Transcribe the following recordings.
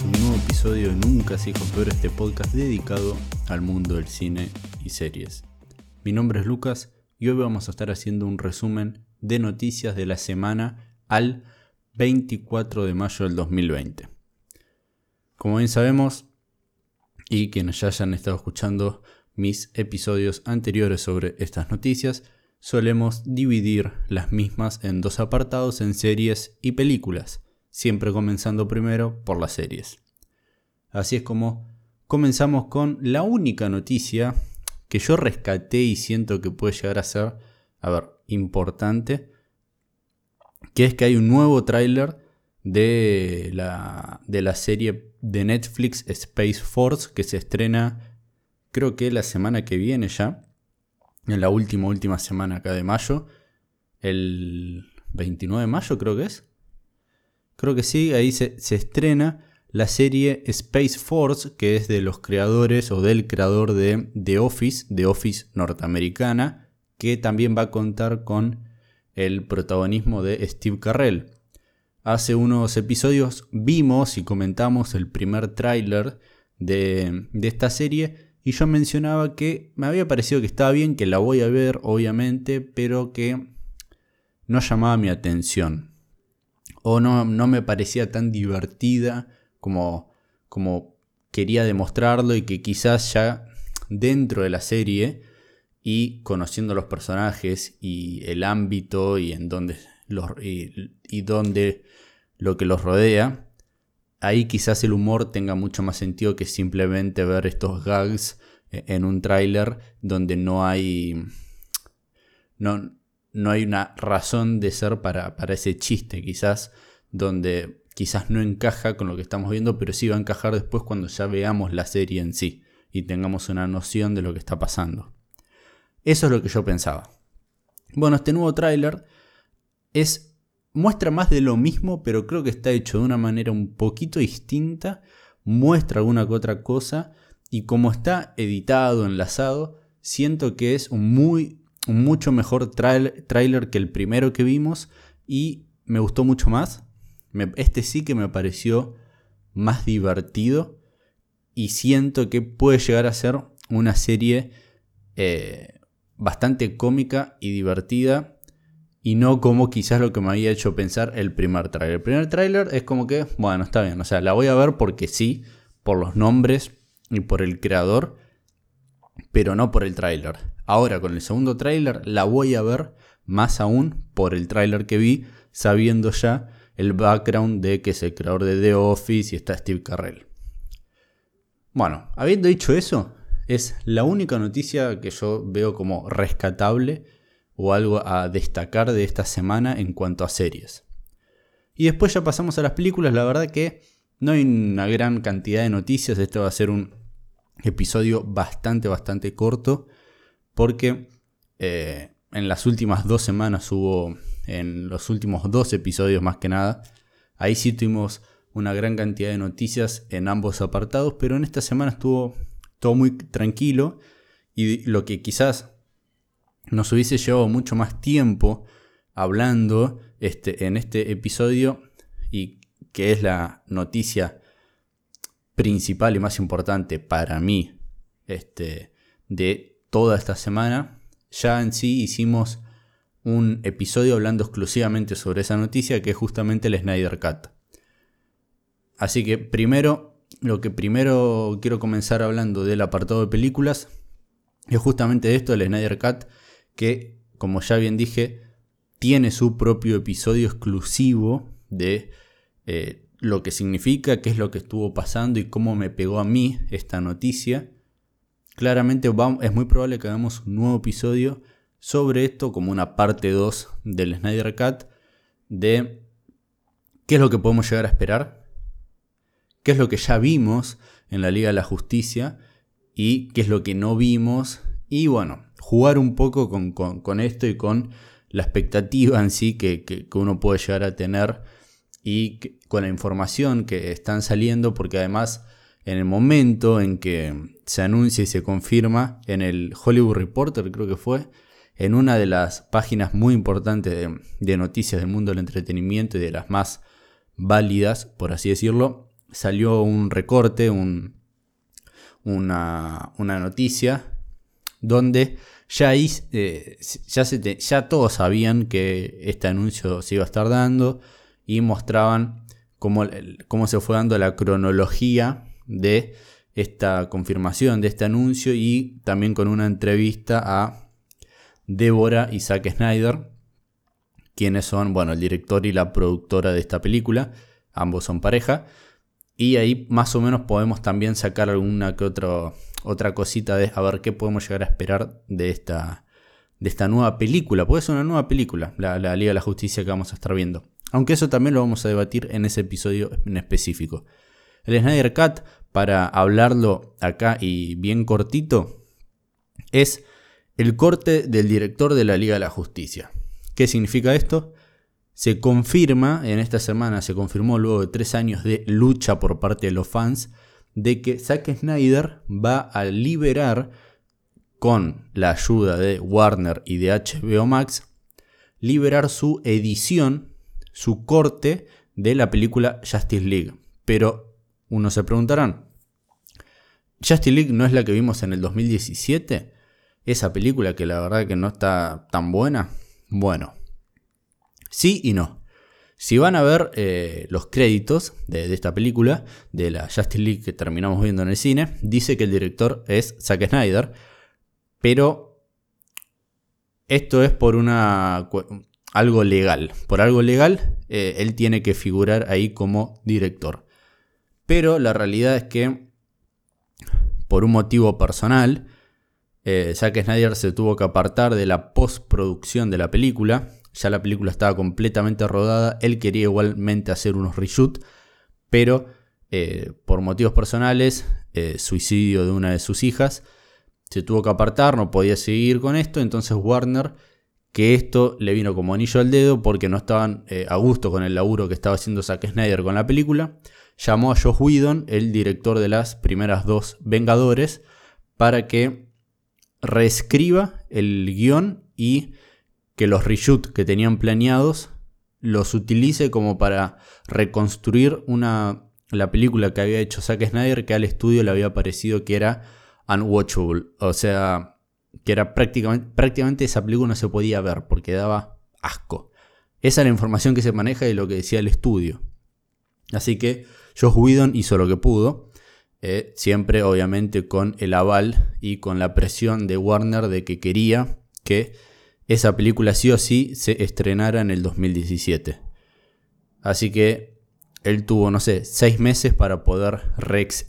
Un nuevo episodio de Nunca se dijo peor, este podcast dedicado al mundo del cine y series. Mi nombre es Lucas y hoy vamos a estar haciendo un resumen de noticias de la semana al 24 de mayo del 2020. Como bien sabemos, y quienes ya hayan estado escuchando mis episodios anteriores sobre estas noticias, solemos dividir las mismas en dos apartados en series y películas siempre comenzando primero por las series. Así es como comenzamos con la única noticia que yo rescaté y siento que puede llegar a ser, a ver, importante, que es que hay un nuevo tráiler de la, de la serie de Netflix Space Force que se estrena creo que la semana que viene ya, en la última, última semana acá de mayo, el 29 de mayo creo que es. Creo que sí, ahí se, estrena la serie Space Force, que es de los creadores o del creador de The Office, The Office norteamericana, que también va a contar con el protagonismo de Steve Carrell. Hace unos episodios vimos y comentamos el primer tráiler de, de esta serie y yo mencionaba que me había parecido que estaba bien, que la voy a ver obviamente, pero que no llamaba mi atención o no, no me parecía tan divertida como, como quería demostrarlo y que quizás ya dentro de la serie y conociendo los personajes y el ámbito y en donde los, y, lo que los rodea, ahí quizás el humor tenga mucho más sentido que simplemente ver estos gags e, en un tráiler donde no hay no, no hay una razón de ser para, para ese chiste, quizás, donde quizás no encaja con lo que estamos viendo, pero sí va a encajar después cuando ya veamos la serie en sí y tengamos una noción de lo que está pasando. Eso es lo que yo pensaba. Bueno, este nuevo tráiler es muestra más de lo mismo, pero creo que está hecho de una manera un poquito distinta, muestra alguna que otra cosa y como está editado, enlazado, siento que es un muy un mucho mejor tráiler que el primero que vimos y me gustó mucho más. este sí que me pareció más divertido y siento que puede llegar a ser una serie eh, bastante cómica y divertida y no como quizás lo que me había hecho pensar el primer tráiler. El primer tráiler es como que, bueno, está bien, o sea, la voy a ver porque sí, por los nombres y por el creador, pero no por el tráiler. Ahora con el segundo tráiler la voy a ver más aún por el tráiler que vi, sabiendo ya el background de que es el creador de The Office y está Steve Carrell. Bueno, habiendo dicho eso, es la única noticia que yo veo como rescatable o algo a destacar de esta semana en cuanto a series. Y después ya pasamos a las películas, la verdad que no hay una gran cantidad de noticias, este va a ser un episodio bastante, bastante corto, porque eh, en las últimas dos semanas hubo, en los últimos dos episodios más que nada, ahí sí tuvimos una gran cantidad de noticias en ambos apartados, pero en esta semana estuvo todo muy tranquilo y lo que quizás nos hubiese llevado mucho más tiempo hablando este, en este episodio y que es la noticia principal y más importante para mí este, de toda esta semana. Ya en sí hicimos un episodio hablando exclusivamente sobre esa noticia que es justamente el Snyder Cut. Así que primero, lo que primero quiero comenzar hablando del apartado de películas es justamente esto, el Snyder Cut, que como ya bien dije, tiene su propio episodio exclusivo de eh, lo que significa, qué es lo que estuvo pasando y cómo me pegó a mí esta noticia. Claramente es muy probable que hagamos un nuevo episodio sobre esto como una parte 2 del Snyder Cut de qué es lo que podemos llegar a esperar, qué es lo que ya vimos en la Liga de la Justicia y qué es lo que no vimos. Y bueno, jugar un poco con, esto y con la expectativa en sí que, que uno puede llegar a tener y con la información que están saliendo, porque además en el momento en que se anuncia y se confirma en el Hollywood Reporter, creo que fue, en una de las páginas muy importantes de, noticias del mundo del entretenimiento y de las más válidas, por así decirlo, salió un recorte, un, una, una, noticia, donde ya, eh, ya, se ya todos sabían que este anuncio se iba a estar dando y mostraban cómo, cómo se fue dando la cronología de esta confirmación de este anuncio y también con una entrevista a Débora y Zack Snyder, quienes son, bueno, el director y la productora de esta película, ambos son pareja, y ahí más o menos podemos también sacar alguna que otra, otra cosita de a ver qué podemos llegar a esperar de esta, de esta nueva película, puede ser una nueva película, la, la Liga de la Justicia que vamos a estar viendo. Aunque eso también lo vamos a debatir en ese episodio en específico. El Snyder Cut, para hablarlo acá y bien cortito, es el corte del director de la Liga de la Justicia. ¿Qué significa esto? Se confirma, en esta semana se confirmó luego de tres años de lucha por parte de los fans, de que Zack Snyder va a liberar, con la ayuda de Warner y de HBO Max, liberar su edición, su corte de la película Justice League. Pero uno se preguntarán, ¿Justice League no es la que vimos en el 2017? Esa película que la verdad que no está tan buena. Bueno, sí y no. Si van a ver eh, los créditos de, esta película, de la Justice League que terminamos viendo en el cine, dice que el director es Zack Snyder, pero esto es por una algo legal. Por algo legal, eh, él tiene que figurar ahí como director. Pero la realidad es que, por un motivo personal, eh, Snyder se tuvo que apartar de la postproducción de la película ya la película estaba completamente rodada, él quería igualmente hacer unos reshoot, pero eh, por motivos personales, eh, suicidio de una de sus hijas, se tuvo que apartar, no podía seguir con esto, entonces Warner, que esto le vino como anillo al dedo porque no estaban eh, a gusto con el laburo que estaba haciendo Zack Snyder con la película, llamó a Josh Whedon, el director de las primeras dos Vengadores, para que reescriba el guion y que los reshoots que tenían planeados los utilice como para reconstruir una, la película que había hecho Zack Snyder que al estudio le había parecido que era unwatchable. O sea, que era prácticamente, prácticamente esa película no se podía ver porque daba asco. Esa es la información que se maneja de lo que decía el estudio. Así que Josh Whedon hizo lo que pudo. Eh, siempre obviamente con el aval y con la presión de Warner de que quería que esa película sí o sí se estrenara en el 2017. Así que él tuvo, no sé, seis meses para poder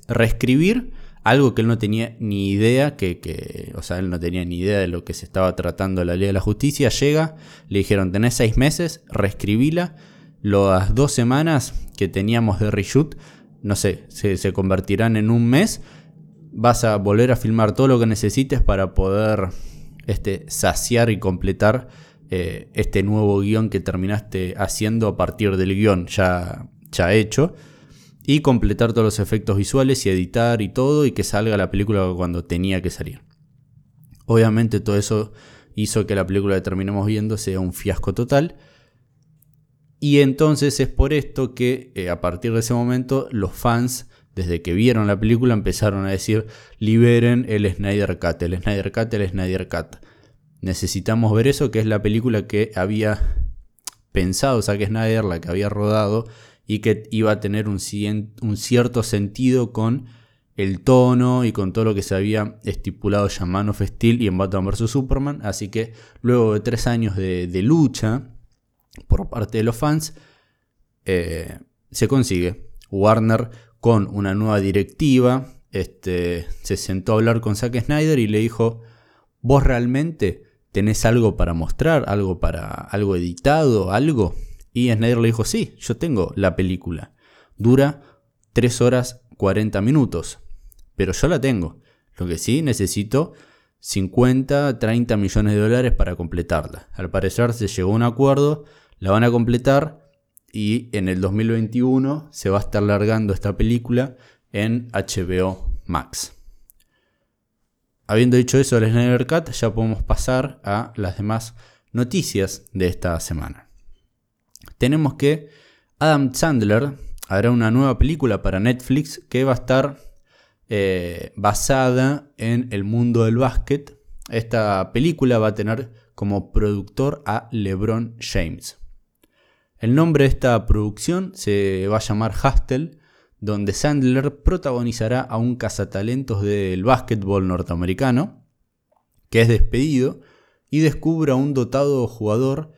reescribir algo que él no tenía ni idea, que, o sea, él no tenía ni idea de lo que se estaba tratando la ley de la justicia. Llega, le dijeron, tenés seis meses, reescribíla. Las dos semanas que teníamos de reshoot, no sé, se, convertirán en un mes. Vas a volver a filmar todo lo que necesites para poder este, saciar y completar eh, este nuevo guion que terminaste haciendo a partir del guion ya, ya hecho. Y completar todos los efectos visuales y editar y todo y que salga la película cuando tenía que salir. Obviamente todo eso hizo que la película que terminamos viendo sea un fiasco total. Y entonces es por esto que eh, a partir de ese momento los fans desde que vieron la película empezaron a decir, liberen el Snyder Cut, el Snyder Cut, el Snyder Cut. Necesitamos ver eso, que es la película que había pensado Zack Snyder, la que había rodado, y que iba a tener un, cierto sentido con el tono y con todo lo que se había estipulado ya en of Steel y en Batman vs. Superman. Así que luego de tres años de, lucha por parte de los fans, eh, se consigue. Warner con una nueva directiva, este, se sentó a hablar con Zack Snyder y le dijo, ¿vos realmente tenés algo para mostrar, algo para algo editado, algo? Y Snyder le dijo, sí, yo tengo la película. Dura 3 horas 40 minutos, pero yo la tengo. Lo que sí necesito 50, 30 millones de dólares para completarla. Al parecer se llegó a un acuerdo, la van a completar y en el 2021 se va a estar largando esta película en HBO Max. Habiendo dicho eso del Snyder Cut, ya podemos pasar a las demás noticias de esta semana. Tenemos que Adam Sandler hará una nueva película para Netflix que va a estar eh, basada en el mundo del básquet. Esta película va a tener como productor a LeBron James. El nombre de esta producción se va a llamar Hustle, donde Sandler protagonizará a un cazatalentos del básquetbol norteamericano, que es despedido y descubre a un dotado jugador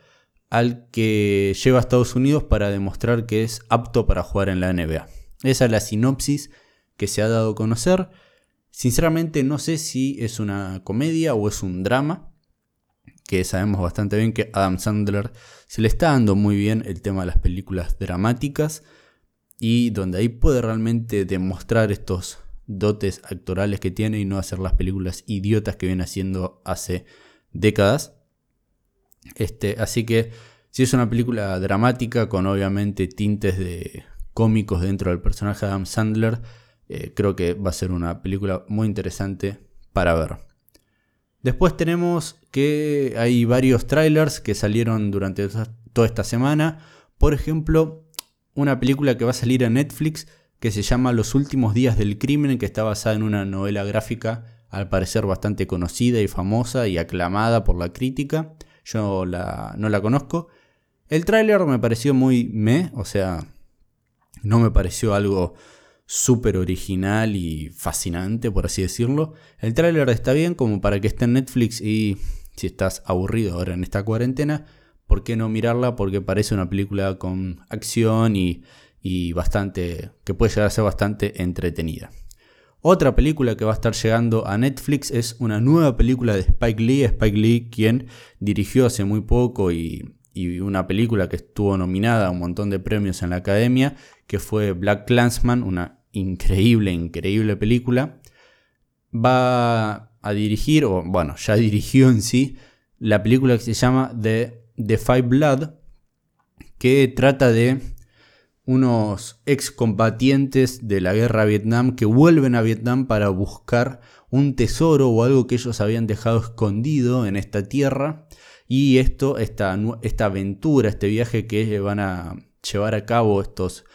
al que lleva a Estados Unidos para demostrar que es apto para jugar en la NBA. Esa es la sinopsis que se ha dado a conocer. Sinceramente no sé si es una comedia o es un drama, que sabemos bastante bien que Adam Sandler se le está dando muy bien el tema de las películas dramáticas y donde ahí puede realmente demostrar estos dotes actorales que tiene y no hacer las películas idiotas que viene haciendo hace décadas. Este, así que si es una película dramática con obviamente tintes de cómicos dentro del personaje de Adam Sandler, eh, creo que va a ser una película muy interesante para ver. Después tenemos que hay varios trailers que salieron durante toda esta semana. Por ejemplo, una película que va a salir en Netflix que se llama Los últimos días del crimen, que está basada en una novela gráfica al parecer bastante conocida y famosa y aclamada por la crítica. Yo no la conozco. El tráiler me pareció muy me, o sea, no me pareció algo súper original y fascinante, por así decirlo. El tráiler está bien como para que esté en Netflix y si estás aburrido ahora en esta cuarentena, ¿por qué no mirarla? Porque parece una película con acción y, y bastante, que puede llegar a ser bastante entretenida. Otra película que va a estar llegando a Netflix es una nueva película de Spike Lee. Spike Lee, quien dirigió hace muy poco y, y, una película que estuvo nominada a un montón de premios en la academia, que fue Black Clansman, una increíble, increíble película. Va a dirigir, o bueno, ya dirigió en sí, la película que se llama The The Five Blood, que trata de unos excombatientes de la guerra a Vietnam que vuelven a Vietnam para buscar un tesoro o algo que ellos habían dejado escondido en esta tierra. Y esto, esta, esta aventura, este viaje que van a llevar a cabo estos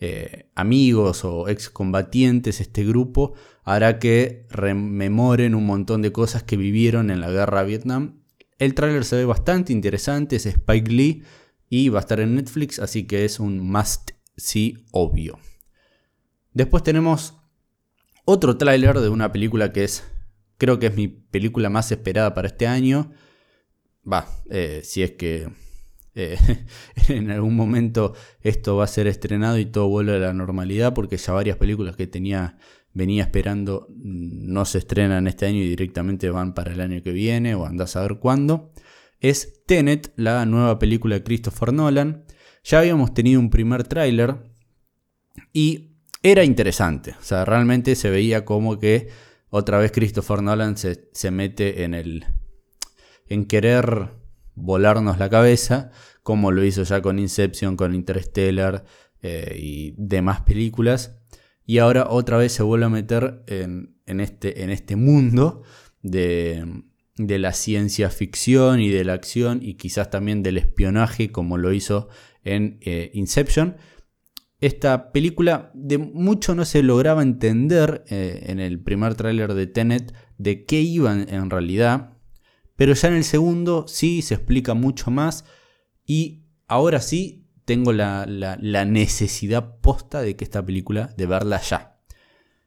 eh, amigos o excombatientes, este grupo, hará que rememoren un montón de cosas que vivieron en la guerra a Vietnam el tráiler se ve bastante interesante, es Spike Lee y va a estar en Netflix, así que es un must see obvio. Después tenemos otro tráiler de una película que es, creo que es mi película más esperada para este año. Va, eh, si es que eh, en algún momento esto va a ser estrenado y todo vuelve a la normalidad, porque ya varias películas que tenía venía esperando mm, no se estrenan este año y directamente van para el año que viene o andás a ver cuándo, es Tenet, la nueva película de Christopher Nolan. Ya habíamos tenido un primer tráiler y era interesante, o sea, realmente se veía como que otra vez Christopher Nolan se, mete en el en querer volarnos la cabeza, como lo hizo ya con Inception, con Interstellar eh, y demás películas y ahora otra vez se vuelve a meter en, este, este, mundo de, la ciencia ficción y de la acción y quizás también del espionaje como lo hizo en eh, Inception. Esta película de mucho no se lograba entender eh, en el primer tráiler de Tenet de qué iban en realidad, pero ya en el segundo sí se explica mucho más y ahora sí tengo la, necesidad posta de que esta película, de verla ya.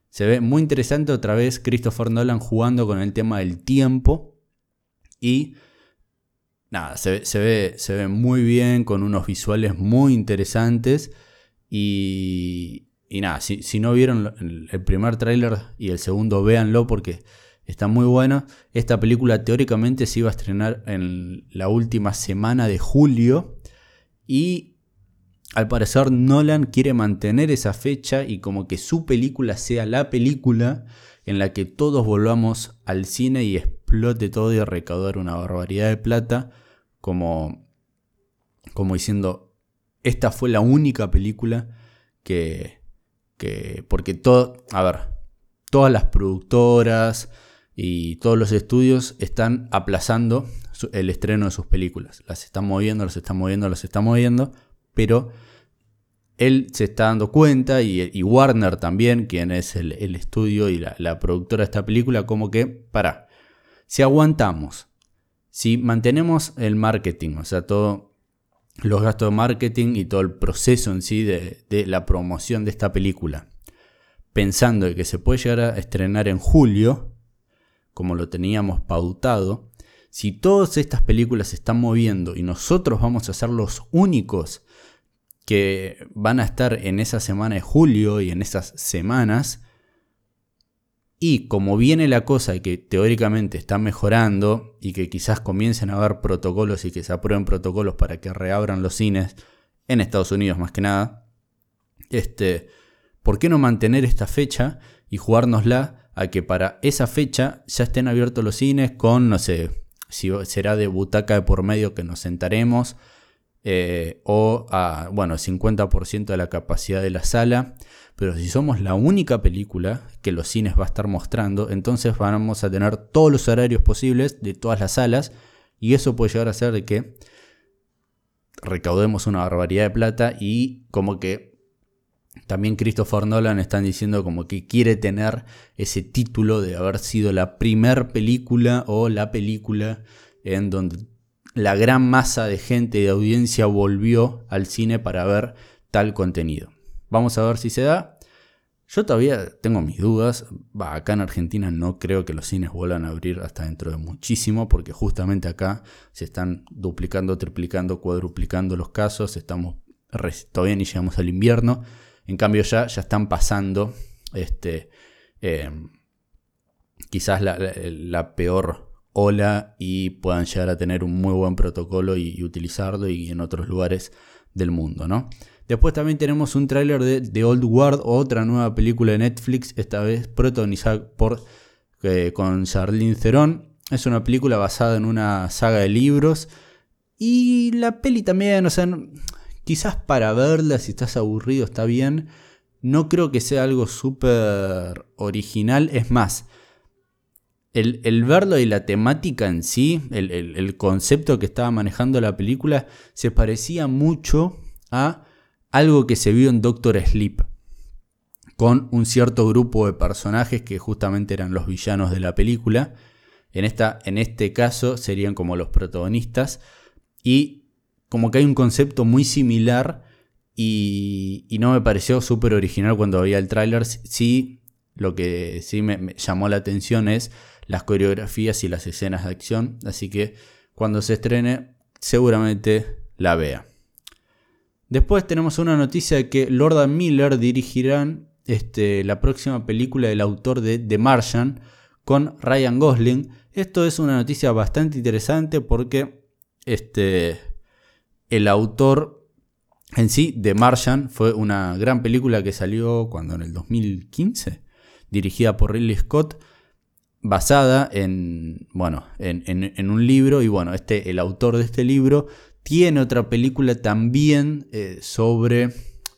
Se ve muy interesante otra vez Christopher Nolan jugando con el tema del tiempo. Y nada, se, ve, se ve muy bien, con unos visuales muy interesantes. Y, y nada, si, si, no vieron el primer tráiler y el segundo, véanlo porque está muy bueno. Esta película teóricamente se iba a estrenar en la última semana de julio. Y al parecer Nolan quiere mantener esa fecha y como que su película sea la película en la que todos volvamos al cine y explote todo y recaudar una barbaridad de plata, como, como diciendo, esta fue la única película que, que porque todo, a ver, todas las productoras y todos los estudios están aplazando el estreno de sus películas, las están moviendo, las están moviendo, las están moviendo pero él se está dando cuenta, y, Warner también, quien es el, estudio y la, productora de esta película, como que, para, si aguantamos, si mantenemos el marketing, o sea, todos los gastos de marketing y todo el proceso en sí de, de la promoción de esta película, pensando que se puede llegar a estrenar en julio, como lo teníamos pautado, si todas estas películas se están moviendo y nosotros vamos a ser los únicos que van a estar en esa semana de julio y en esas semanas. Y como viene la cosa que teóricamente está mejorando y que quizás comiencen a haber protocolos y que se aprueben protocolos para que reabran los cines en Estados Unidos más que nada, este, ¿por qué no mantener esta fecha y jugárnosla a que para esa fecha ya estén abiertos los cines con, no sé, si será de butaca de por medio que nos sentaremos eh, o a, bueno, 50% de la capacidad de la sala. Pero si somos la única película que los cines va a estar mostrando, entonces vamos a tener todos los horarios posibles de todas las salas y eso puede llegar a ser de que recaudemos una barbaridad de plata y como que también Christopher Nolan están diciendo como que quiere tener ese título de haber sido la primer película o la película en donde la gran masa de gente de audiencia volvió al cine para ver tal contenido. Vamos a ver si se da. Yo todavía tengo mis dudas. acá en Argentina no creo que los cines vuelvan a abrir hasta dentro de muchísimo, porque justamente acá se están duplicando, triplicando, cuadruplicando los casos. Estamos todavía ni llegamos al invierno. En cambio ya, ya están pasando este, eh, quizás la peor ola y puedan llegar a tener un muy buen protocolo y, utilizarlo y en otros lugares del mundo, ¿no? Después también tenemos un tráiler de The Old Guard, otra nueva película de Netflix, esta vez protagonizada por, eh, con Charlene Theron. Es una película basada en una saga de libros. Y la peli también, o sea, quizás para verla, si estás aburrido, está bien. No creo que sea algo súper original. Es más, el, verlo y la temática en sí, el, concepto que estaba manejando la película, se parecía mucho a algo que se vio en Doctor Sleep, con un cierto grupo de personajes que justamente eran los villanos de la película. En, esta, en este caso serían como los protagonistas. Y como que hay un concepto muy similar y, no me pareció súper original cuando veía el tráiler. Sí, lo que sí me llamó la atención es las coreografías y las escenas de acción. Así que cuando se estrene seguramente la vea. Después tenemos una noticia de que Lorda Miller dirigirán este, la próxima película del autor de The Martian con Ryan Gosling. Esto es una noticia bastante interesante porque este, el autor en sí, The Martian, fue una gran película que salió cuando en el 2015, dirigida por Ridley Scott basada en, bueno, en, un libro. Y bueno, este, el autor de este libro tiene otra película también eh, sobre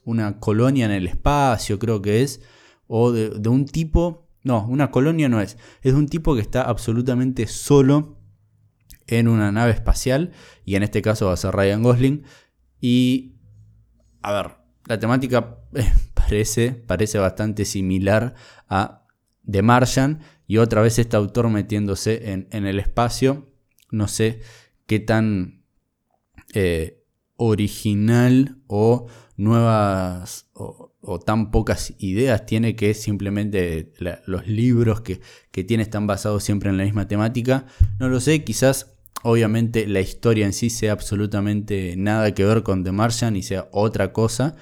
una colonia en el espacio, creo que es, o de, un tipo, no, una colonia no es, es de un tipo que está absolutamente solo en una nave espacial y en este caso va a ser Ryan Gosling y, a ver, la temática parece, parece bastante similar a The Martian y otra vez este autor metiéndose en, el espacio. No sé qué tan eh, original o nuevas tan pocas ideas tiene que simplemente los libros que, que tiene están basados siempre en la misma temática. No lo sé, quizás obviamente la historia en sí sea absolutamente nada que ver con The Martian y sea otra cosa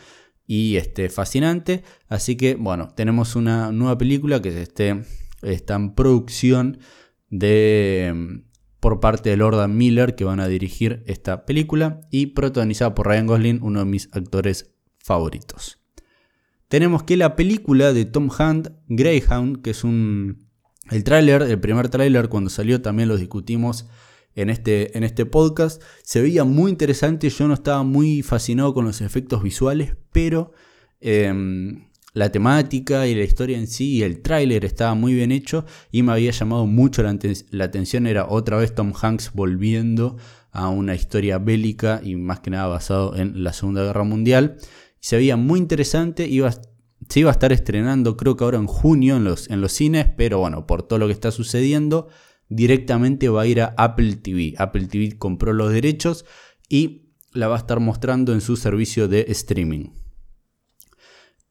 y este, fascinante. Así que bueno, tenemos una nueva película que esté está en producción de, por parte de Lordan Miller, que van a dirigir esta película, y protagonizada por Ryan Gosling, uno de mis actores favoritos. Tenemos que la película de Tom Hunt, Greyhound, que es un... El tráiler, el primer tráiler cuando salió también lo discutimos en este, en este podcast, se veía muy interesante, yo no estaba muy fascinado con los efectos visuales, pero em, la temática y la historia en sí y el tráiler estaba muy bien hecho y me había llamado mucho la, atención. Era otra vez Tom Hanks volviendo a una historia bélica y más que nada basado en la Segunda Guerra Mundial. Se veía muy interesante, iba, se iba a estar estrenando creo que ahora en junio en los, en los cines, pero bueno, por todo lo que está sucediendo, directamente va a ir a Apple TV. Apple TV compró los derechos y la va a estar mostrando en su servicio de streaming.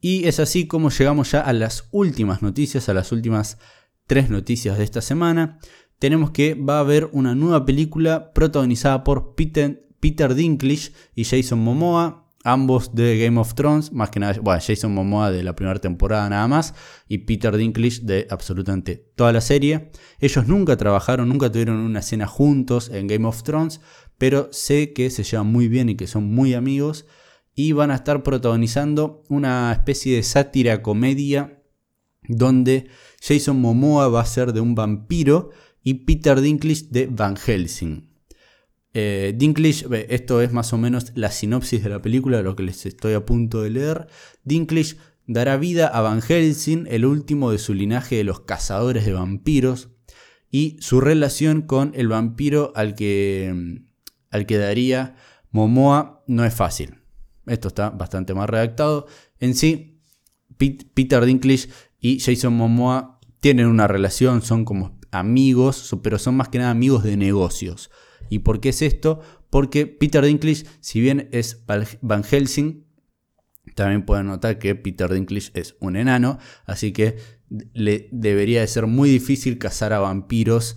Y es así como llegamos ya a las últimas noticias, a las últimas tres noticias de esta semana. Tenemos que va a haber una nueva película protagonizada por Peter, Peter Dinklage y Jason Momoa, ambos de Game of Thrones, más que nada, bueno, Jason Momoa de la primera temporada nada más y Peter Dinklage de absolutamente toda la serie. Ellos nunca trabajaron, nunca tuvieron una escena juntos en Game of Thrones, pero sé que se llevan muy bien y que son muy amigos y van a estar protagonizando una especie de sátira comedia donde Jason Momoa va a ser de un vampiro y Peter Dinklage de Van Helsing. Eh, Dinklage, esto es más o menos la sinopsis de la película, lo que les estoy a punto de leer. Dinklage dará vida a Van Helsing, el último de su linaje de los cazadores de vampiros, y su relación con el vampiro al que, al que daría Momoa no es fácil. Esto está bastante más redactado. En sí, Peter Dinklage y Jason Momoa tienen una relación, son como amigos, pero son más que nada amigos de negocios. ¿Y por qué es esto? Porque Peter Dinklage, si bien es Van Helsing, también pueden notar que Peter Dinklage es un enano, así que le debería de ser muy difícil cazar a vampiros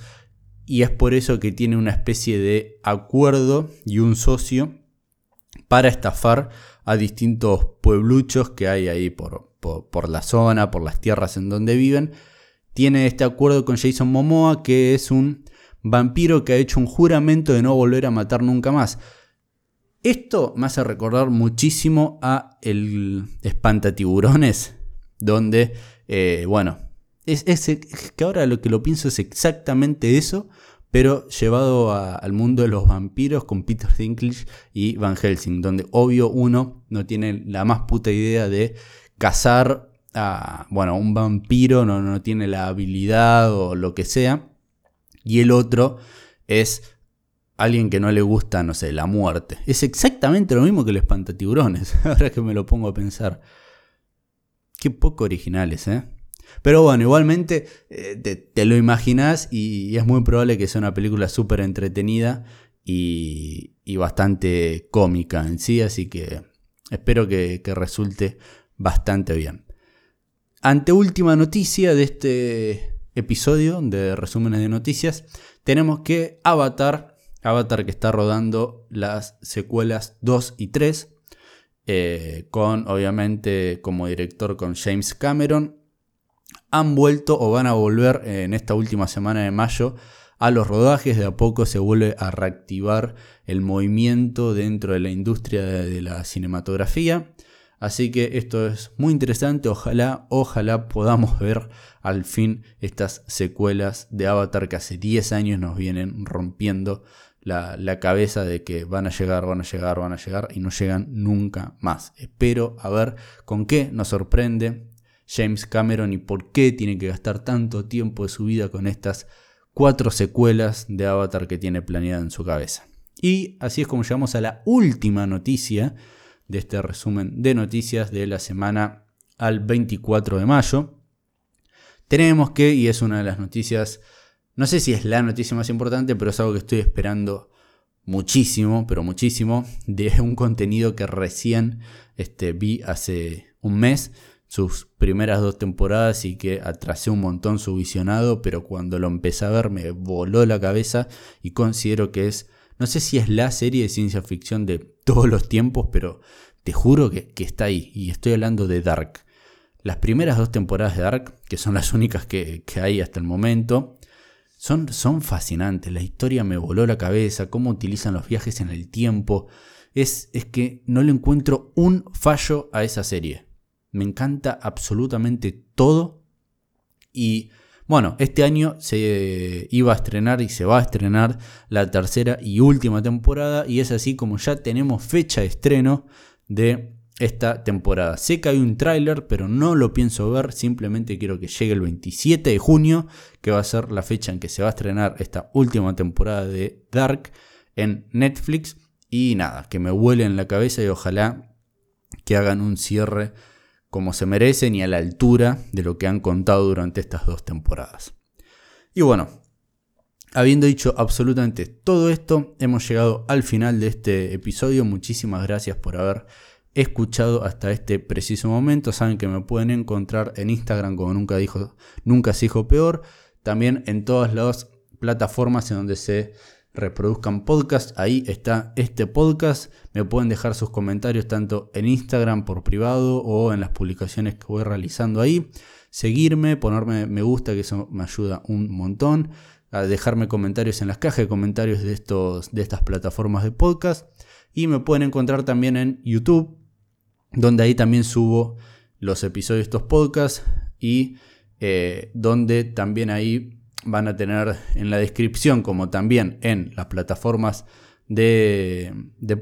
y es por eso que tiene una especie de acuerdo y un socio para estafar a distintos puebluchos que hay ahí por, por, la zona, por las tierras en donde viven. Tiene este acuerdo con Jason Momoa, que es un vampiro que ha hecho un juramento de no volver a matar nunca más. Esto me hace recordar muchísimo a el Espantatiburones, donde, eh, bueno, es, que ahora lo que lo pienso es exactamente eso, pero llevado al mundo de los vampiros con Peter Dinklage y Van Helsing, donde obvio uno no tiene la más puta idea de cazar a bueno, un vampiro, no, no tiene la habilidad o lo que sea, y el otro es alguien que no le gusta, no sé, la muerte. Es exactamente lo mismo que el espantatiburones, ahora que me lo pongo a pensar. Qué poco originales, ¿eh? Pero bueno, igualmente eh, te, lo imaginas y, es muy probable que sea una película súper entretenida y, bastante cómica en sí, así que espero que, resulte bastante bien. Ante última noticia de este episodio de resúmenes de noticias, tenemos que Avatar, Avatar que está rodando las secuelas 2 y 3, eh, con obviamente como director con James Cameron han vuelto o van a volver en esta última semana de mayo a los rodajes. De a poco se vuelve a reactivar el movimiento dentro de la industria de la cinematografía. Así que esto es muy interesante. Ojalá, ojalá podamos ver al fin estas secuelas de Avatar que hace 10 años nos vienen rompiendo la, cabeza de que van a llegar, van a llegar, van a llegar y no llegan nunca más. Espero a ver con qué nos sorprende James Cameron y por qué tiene que gastar tanto tiempo de su vida con estas cuatro secuelas de Avatar que tiene planeada en su cabeza. Y así es como llegamos a la última noticia de este resumen de noticias de la semana al 24 de mayo. Tenemos que, y es una de las noticias, no sé si es la noticia más importante, pero es algo que estoy esperando muchísimo, pero muchísimo, de un contenido que recién este, vi hace un mes sus primeras dos temporadas y que atrasé un montón su visionado, pero cuando lo empecé a ver me voló la cabeza y considero que es, no sé si es la serie de ciencia ficción de todos los tiempos, pero te juro que, está ahí y estoy hablando de Dark. Las primeras dos temporadas de Dark, que son las únicas que, hay hasta el momento, son, son fascinantes. La historia me voló la cabeza, cómo utilizan los viajes en el tiempo. Es, es que no le encuentro un fallo a esa serie. Me encanta absolutamente todo. Y bueno, este año se iba a estrenar y se va a estrenar la tercera y última temporada. Y es así como ya tenemos fecha de estreno de esta temporada. Sé que hay un tráiler, pero no lo pienso ver. Simplemente quiero que llegue el 27 de junio, que va a ser la fecha en que se va a estrenar esta última temporada de Dark en Netflix. Y nada, que me vuele en la cabeza y ojalá que hagan un cierre como se merecen y a la altura de lo que han contado durante estas dos temporadas. Y bueno, habiendo dicho absolutamente todo esto, hemos llegado al final de este episodio. Muchísimas gracias por haber escuchado hasta este preciso momento. Saben que me pueden encontrar en Instagram como nunca dijo, nunca se dijo peor. También en todas las plataformas en donde se reproduzcan podcasts. Ahí está este podcast. Me pueden dejar sus comentarios tanto en Instagram por privado o en las publicaciones que voy realizando ahí. Seguirme, ponerme me gusta, que eso me ayuda un montón. A dejarme comentarios en las cajas de comentarios de, estos, de estas plataformas de podcast. Y me pueden encontrar también en YouTube, donde ahí también subo los episodios de estos podcasts y eh, donde también ahí van a tener en la descripción, como también en las plataformas de,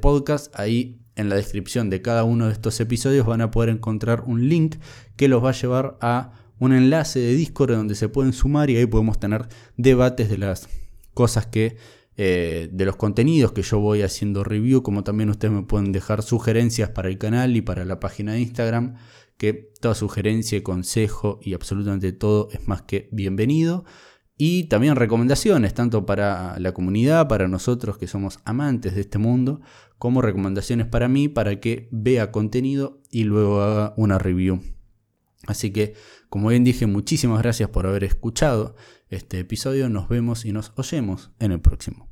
podcast, ahí en la descripción de cada uno de estos episodios van a poder encontrar un link que los va a llevar a un enlace de Discord donde se pueden sumar y ahí podemos tener debates de las cosas que eh, de los contenidos que yo voy haciendo review, como también ustedes me pueden dejar sugerencias para el canal y para la página de Instagram, que toda sugerencia, consejo y absolutamente todo es más que bienvenido. Y también recomendaciones, tanto para la comunidad, para nosotros que somos amantes de este mundo, como recomendaciones para mí, para que vea contenido y luego haga una review. Así que, como bien dije, muchísimas gracias por haber escuchado este episodio. Nos vemos y nos oyemos en el próximo.